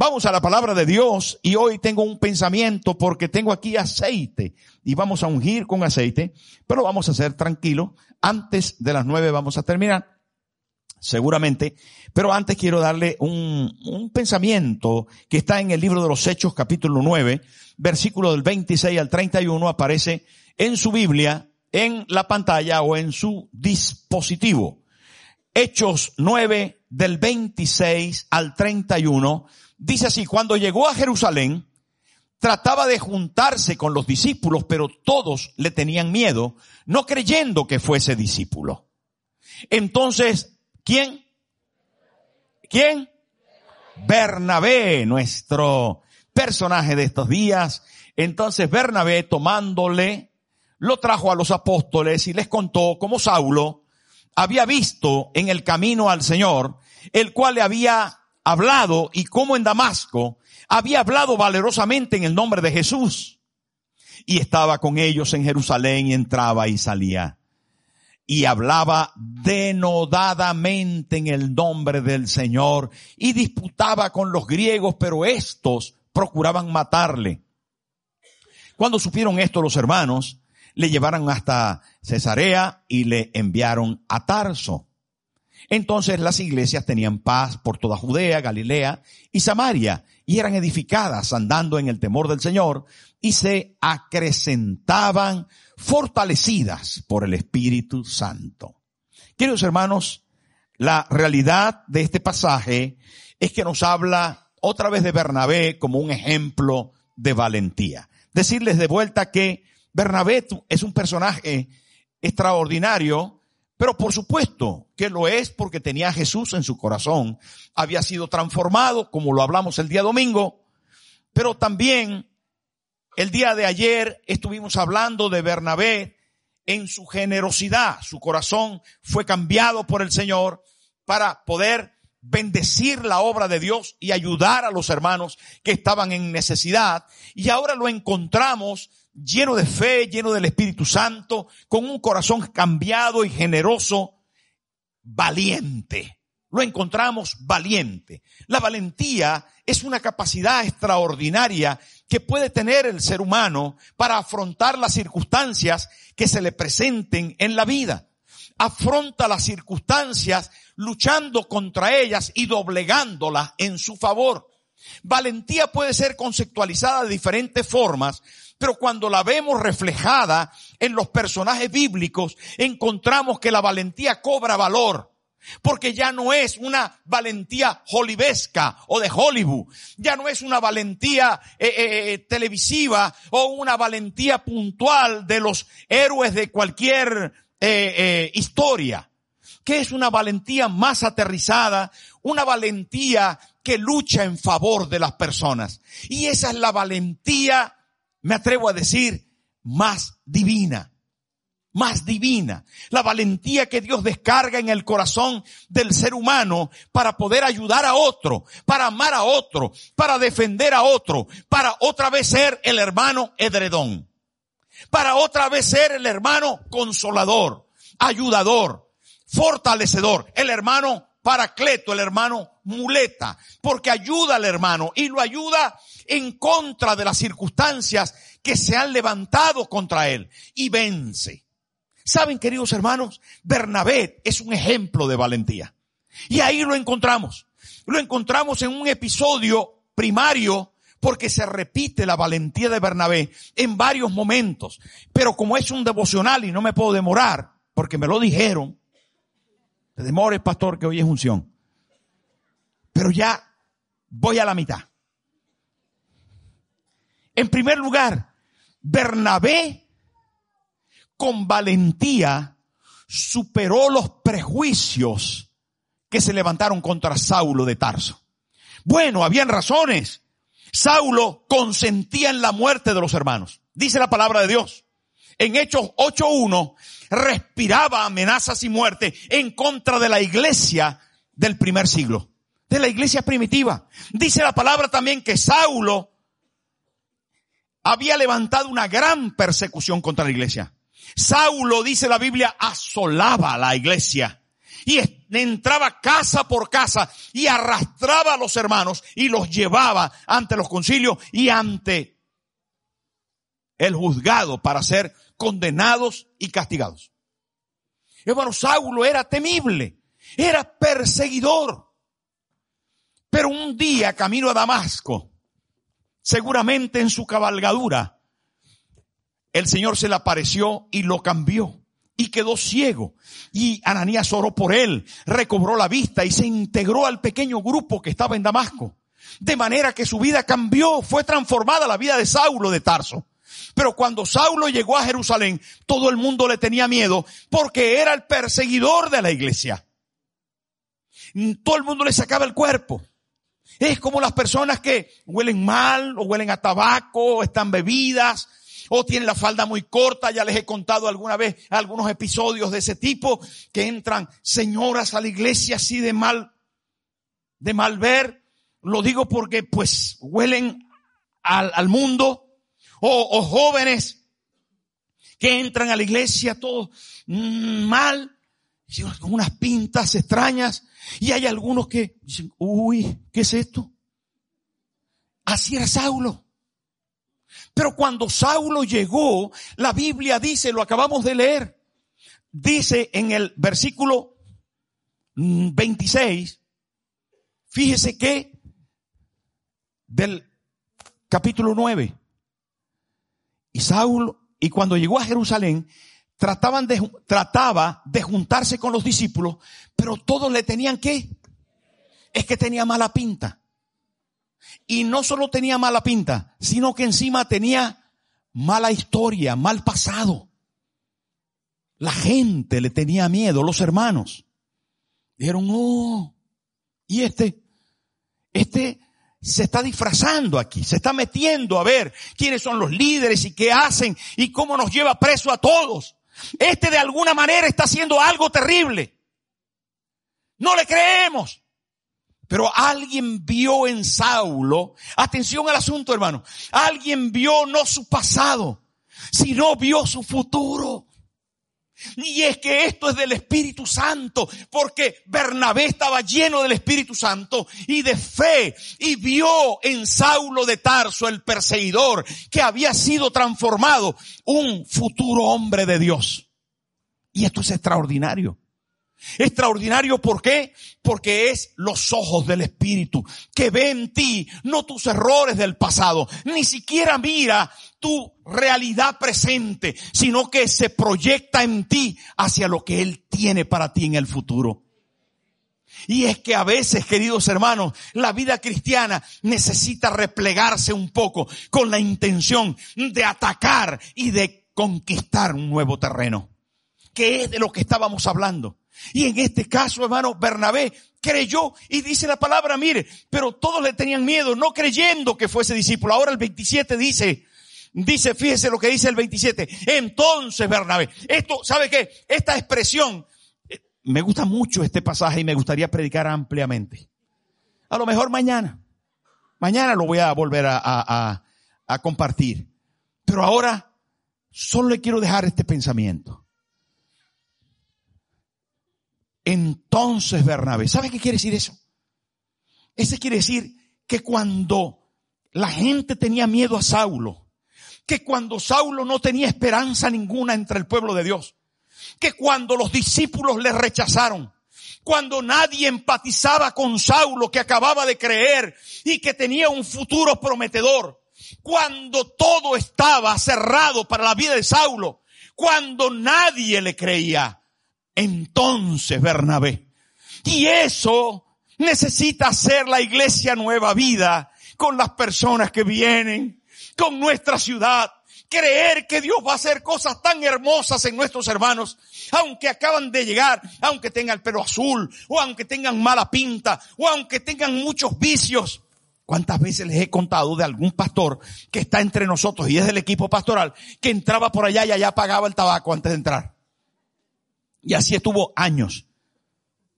Vamos a la palabra de Dios y hoy tengo un pensamiento porque tengo aquí aceite y vamos a ungir con aceite, pero vamos a ser tranquilos. Antes de las nueve vamos a terminar, seguramente, pero antes quiero darle un, pensamiento que está en el libro de los Hechos capítulo 9, versículo del 26 al 31, aparece en su Biblia, en la pantalla o en su dispositivo. Hechos 9 del 26 al 31 Dice así, cuando llegó a Jerusalén, trataba de juntarse con los discípulos, pero todos le tenían miedo, no creyendo que fuese discípulo. Entonces, ¿quién? ¿Quién? Bernabé, nuestro personaje de estos días. Entonces Bernabé, tomándole, lo trajo a los apóstoles y les contó cómo Saulo había visto en el camino al Señor, el cual le había hablado y como en Damasco había hablado valerosamente en el nombre de Jesús. Y estaba con ellos en Jerusalén y entraba y salía. Y hablaba denodadamente en el nombre del Señor y disputaba con los griegos, pero estos procuraban matarle. Cuando supieron esto los hermanos, le llevaron hasta Cesarea y le enviaron a Tarso. Entonces las iglesias tenían paz por toda Judea, Galilea y Samaria y eran edificadas andando en el temor del Señor y se acrecentaban fortalecidas por el Espíritu Santo. Queridos hermanos, la realidad de este pasaje es que nos habla otra vez de Bernabé como un ejemplo de valentía. Decirles de vuelta que Bernabé es un personaje extraordinario pero por supuesto que lo es porque tenía a Jesús en su corazón. Había sido transformado, como lo hablamos el día domingo. Pero también el día de ayer estuvimos hablando de Bernabé en su generosidad. Su corazón fue cambiado por el Señor para poder bendecir la obra de Dios y ayudar a los hermanos que estaban en necesidad. Y ahora lo encontramos lleno de fe, lleno del Espíritu Santo, con un corazón cambiado y generoso, valiente. Lo encontramos valiente. La valentía es una capacidad extraordinaria que puede tener el ser humano para afrontar las circunstancias que se le presenten en la vida. Afronta las circunstancias luchando contra ellas y doblegándolas en su favor. Valentía puede ser conceptualizada de diferentes formas, pero cuando la vemos reflejada en los personajes bíblicos, encontramos que la valentía cobra valor. Porque ya no es una valentía hollyvesca o de Hollywood. Ya no es una valentía eh, eh, eh, televisiva o una valentía puntual de los héroes de cualquier historia. Que es una valentía más aterrizada, una valentía que lucha en favor de las personas. Y esa es la valentía me atrevo a decir, más divina. Más divina. La valentía que Dios descarga en el corazón del ser humano para poder ayudar a otro, para amar a otro, para defender a otro, para otra vez ser el hermano edredón. Para otra vez ser el hermano consolador, ayudador, fortalecedor, el hermano paracleto, el hermano muleta, porque ayuda al hermano y lo ayuda en contra de las circunstancias que se han levantado contra él y vence. Saben, queridos hermanos, Bernabé es un ejemplo de valentía. Y ahí lo encontramos. Lo encontramos en un episodio primario porque se repite la valentía de Bernabé en varios momentos. Pero como es un devocional y no me puedo demorar, porque me lo dijeron, te demores, pastor, que hoy es unción. Pero ya voy a la mitad. En primer lugar, Bernabé con valentía superó los prejuicios que se levantaron contra Saulo de Tarso. Bueno, habían razones. Saulo consentía en la muerte de los hermanos. Dice la palabra de Dios. En Hechos 8.1 respiraba amenazas y muerte en contra de la iglesia del primer siglo, de la iglesia primitiva. Dice la palabra también que Saulo había levantado una gran persecución contra la iglesia. Saulo, dice la Biblia, asolaba la iglesia y entraba casa por casa y arrastraba a los hermanos y los llevaba ante los concilios y ante el juzgado para ser condenados y castigados. Hermano, Saulo era temible, era perseguidor. Pero un día, camino a Damasco, seguramente en su cabalgadura, el Señor se le apareció y lo cambió y quedó ciego. Y Ananías oró por él, recobró la vista y se integró al pequeño grupo que estaba en Damasco. De manera que su vida cambió, fue transformada la vida de Saulo de Tarso. Pero cuando Saulo llegó a Jerusalén, todo el mundo le tenía miedo porque era el perseguidor de la iglesia. Todo el mundo le sacaba el cuerpo. Es como las personas que huelen mal o huelen a tabaco, o están bebidas, o tienen la falda muy corta. Ya les he contado alguna vez algunos episodios de ese tipo que entran señoras a la iglesia así de mal, de mal ver. Lo digo porque pues huelen al, al mundo o, jóvenes que entran a la iglesia todos mm, mal, con unas pintas extrañas, y hay algunos que dicen, uy, ¿qué es esto? Así era Saulo. Pero cuando Saulo llegó, la Biblia dice, lo acabamos de leer, dice en el versículo 26, mm, fíjese que del capítulo 9, y Saúl, y cuando llegó a Jerusalén, trataban de, trataba de juntarse con los discípulos, pero todos le tenían que, es que tenía mala pinta. Y no solo tenía mala pinta, sino que encima tenía mala historia, mal pasado. La gente le tenía miedo, los hermanos. Dijeron, oh, y este, este se está disfrazando aquí, se está metiendo a ver quiénes son los líderes y qué hacen y cómo nos lleva preso a todos. Este de alguna manera está haciendo algo terrible. No le creemos. Pero alguien vio en Saulo, atención al asunto hermano, alguien vio no su pasado, sino vio su futuro. Y es que esto es del Espíritu Santo, porque Bernabé estaba lleno del Espíritu Santo y de fe y vio en Saulo de Tarso, el perseguidor, que había sido transformado un futuro hombre de Dios. Y esto es extraordinario. Extraordinario, ¿por qué? Porque es los ojos del Espíritu que ve en ti, no tus errores del pasado, ni siquiera mira tu realidad presente, sino que se proyecta en ti hacia lo que Él tiene para ti en el futuro. Y es que a veces, queridos hermanos, la vida cristiana necesita replegarse un poco con la intención de atacar y de conquistar un nuevo terreno, que es de lo que estábamos hablando. Y en este caso, hermano, Bernabé creyó y dice la palabra, mire, pero todos le tenían miedo, no creyendo que fuese discípulo. Ahora el 27 dice, dice, fíjese lo que dice el 27. Entonces, Bernabé, esto, ¿sabe qué? Esta expresión, eh, me gusta mucho este pasaje y me gustaría predicar ampliamente. A lo mejor mañana. Mañana lo voy a volver a, a, a compartir. Pero ahora solo le quiero dejar este pensamiento. Entonces Bernabé, ¿sabe qué quiere decir eso? Ese quiere decir que cuando la gente tenía miedo a Saulo, que cuando Saulo no tenía esperanza ninguna entre el pueblo de Dios, que cuando los discípulos le rechazaron, cuando nadie empatizaba con Saulo que acababa de creer y que tenía un futuro prometedor, cuando todo estaba cerrado para la vida de Saulo, cuando nadie le creía, entonces Bernabé. Y eso necesita hacer la iglesia nueva vida con las personas que vienen, con nuestra ciudad. Creer que Dios va a hacer cosas tan hermosas en nuestros hermanos, aunque acaban de llegar, aunque tengan el pelo azul, o aunque tengan mala pinta, o aunque tengan muchos vicios. ¿Cuántas veces les he contado de algún pastor que está entre nosotros y es del equipo pastoral, que entraba por allá y allá pagaba el tabaco antes de entrar? Y así estuvo años.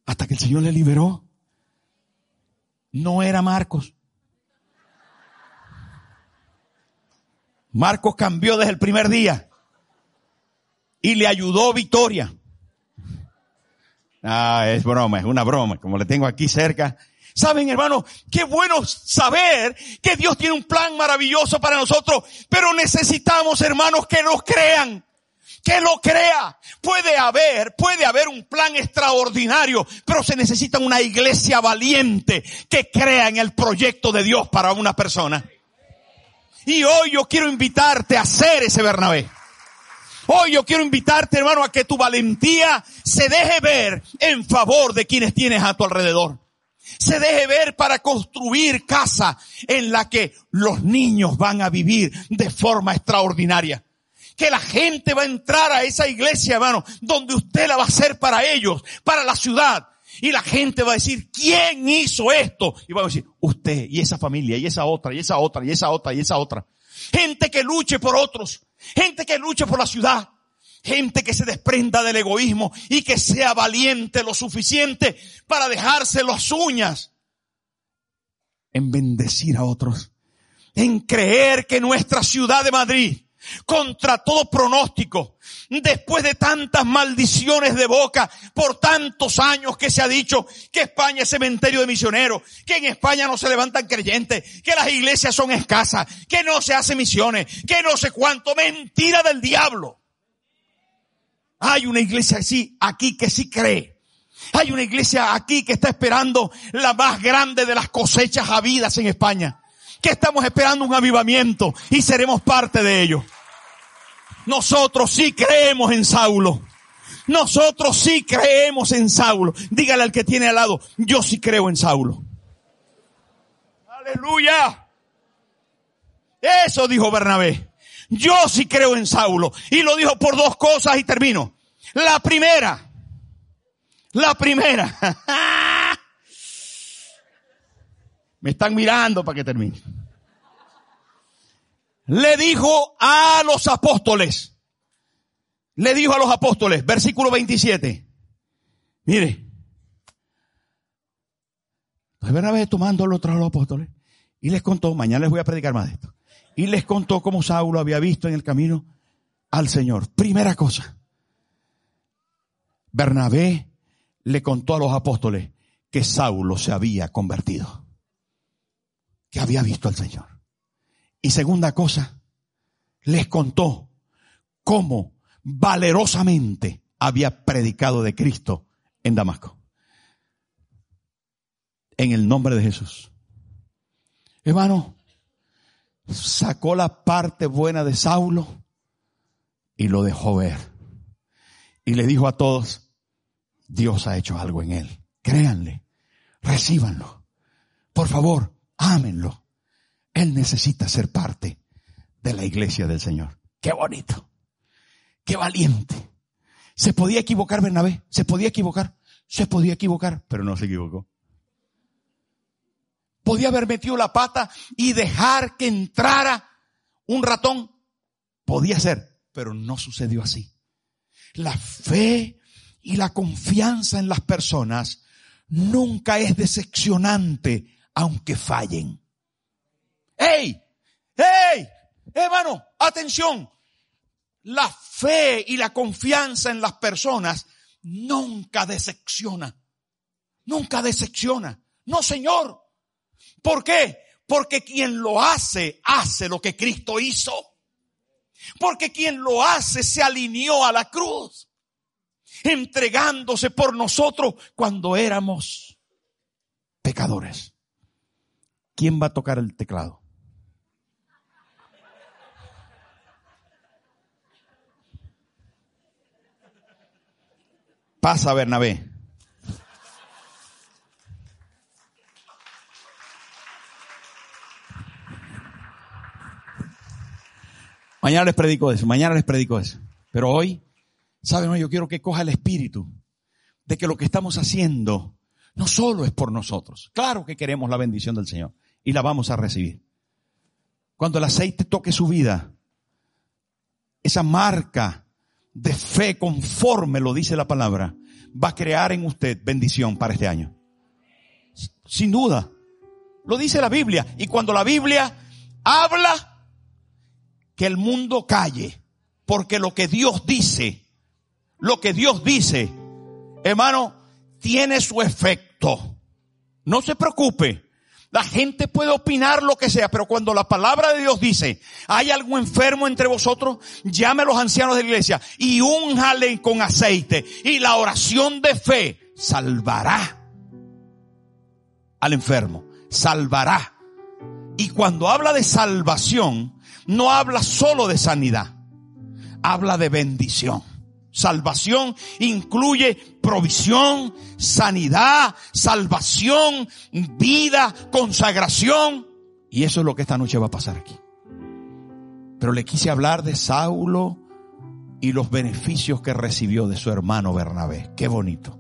Hasta que el Señor le liberó. No era Marcos. Marcos cambió desde el primer día. y le ayudó Victoria. Ah, es broma, es una broma, como le tengo aquí cerca. Saben, hermano, qué bueno saber que Dios tiene un plan maravilloso para nosotros, pero necesitamos, hermanos, que nos crean. Que lo crea. Puede haber, puede haber un plan extraordinario, pero se necesita una iglesia valiente que crea en el proyecto de Dios para una persona. Y hoy yo quiero invitarte a ser ese Bernabé. Hoy yo quiero invitarte, hermano, a que tu valentía se deje ver en favor de quienes tienes a tu alrededor. Se deje ver para construir casa en la que los niños van a vivir de forma extraordinaria. Que la gente va a entrar a esa iglesia, hermano, donde usted la va a hacer para ellos, para la ciudad. Y la gente va a decir, ¿quién hizo esto? Y va a decir, usted, y esa familia, y esa otra, y esa otra, y esa otra, y esa otra. Gente que luche por otros. Gente que luche por la ciudad. Gente que se desprenda del egoísmo y que sea valiente lo suficiente para dejarse las uñas en bendecir a otros. En creer que nuestra ciudad de Madrid contra todo pronóstico, después de tantas maldiciones de boca, por tantos años que se ha dicho que España es cementerio de misioneros, que en España no se levantan creyentes, que las iglesias son escasas, que no se hacen misiones, que no sé cuánto, mentira del diablo. Hay una iglesia así, aquí que sí cree. Hay una iglesia aquí que está esperando la más grande de las cosechas habidas en España que estamos esperando un avivamiento y seremos parte de ello. Nosotros sí creemos en Saulo. Nosotros sí creemos en Saulo. Dígale al que tiene al lado, yo sí creo en Saulo. Aleluya. Eso dijo Bernabé. Yo sí creo en Saulo. Y lo dijo por dos cosas y termino. La primera. La primera. Me están mirando para que termine. Le dijo a los apóstoles. Le dijo a los apóstoles, versículo 27. Mire. Entonces Bernabé tomando los otros los apóstoles y les contó, mañana les voy a predicar más de esto. Y les contó cómo Saulo había visto en el camino al Señor. Primera cosa. Bernabé le contó a los apóstoles que Saulo se había convertido que había visto al Señor. Y segunda cosa, les contó cómo valerosamente había predicado de Cristo en Damasco. En el nombre de Jesús. Hermano, sacó la parte buena de Saulo y lo dejó ver. Y le dijo a todos, Dios ha hecho algo en él. Créanle, recíbanlo. Por favor, ámenlo. Él necesita ser parte de la iglesia del Señor. Qué bonito. Qué valiente. Se podía equivocar Bernabé, se podía equivocar, se podía equivocar, pero no se equivocó. Podía haber metido la pata y dejar que entrara un ratón. Podía ser, pero no sucedió así. La fe y la confianza en las personas nunca es decepcionante aunque fallen. ¡Ey! ¡Ey! Hermano, atención. La fe y la confianza en las personas nunca decepciona. Nunca decepciona. No, Señor. ¿Por qué? Porque quien lo hace, hace lo que Cristo hizo. Porque quien lo hace se alineó a la cruz, entregándose por nosotros cuando éramos pecadores. ¿Quién va a tocar el teclado? Pasa, Bernabé. Mañana les predico eso, mañana les predico eso. Pero hoy, ¿saben? Yo quiero que coja el espíritu de que lo que estamos haciendo no solo es por nosotros. Claro que queremos la bendición del Señor y la vamos a recibir. Cuando el aceite toque su vida, esa marca de fe conforme lo dice la palabra, va a crear en usted bendición para este año. Sin duda. Lo dice la Biblia. Y cuando la Biblia habla, que el mundo calle, porque lo que Dios dice lo que Dios dice, hermano, tiene su efecto. No se preocupe. La gente puede opinar lo que sea, pero cuando la palabra de Dios dice, hay algún enfermo entre vosotros, llame a los ancianos de la iglesia y únjale con aceite. Y la oración de fe salvará al enfermo. Salvará. Y cuando habla de salvación, no habla solo de sanidad. Habla de bendición. Salvación incluye provisión, sanidad, salvación, vida, consagración. Y eso es lo que esta noche va a pasar aquí. Pero le quise hablar de Saulo y los beneficios que recibió de su hermano Bernabé. Qué bonito.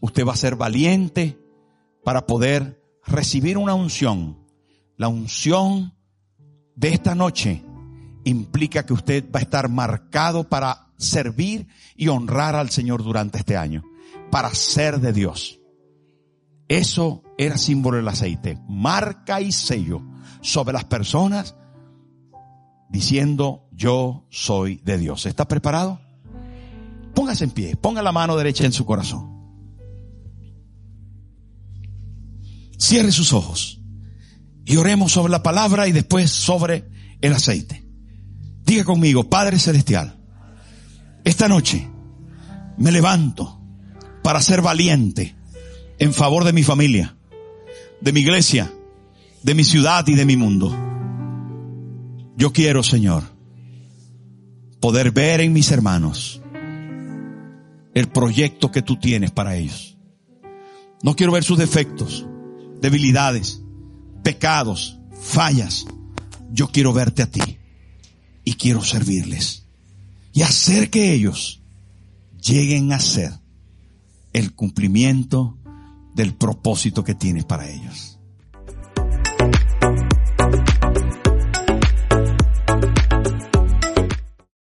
Usted va a ser valiente para poder recibir una unción. La unción de esta noche implica que usted va a estar marcado para servir y honrar al Señor durante este año, para ser de Dios. Eso era símbolo del aceite, marca y sello sobre las personas diciendo yo soy de Dios. ¿Está preparado? Póngase en pie, ponga la mano derecha en su corazón. Cierre sus ojos y oremos sobre la palabra y después sobre el aceite. Diga conmigo, Padre Celestial, esta noche me levanto para ser valiente en favor de mi familia, de mi iglesia, de mi ciudad y de mi mundo. Yo quiero, Señor, poder ver en mis hermanos el proyecto que tú tienes para ellos. No quiero ver sus defectos, debilidades, pecados, fallas. Yo quiero verte a ti y quiero servirles y hacer que ellos lleguen a ser el cumplimiento del propósito que tienes para ellos.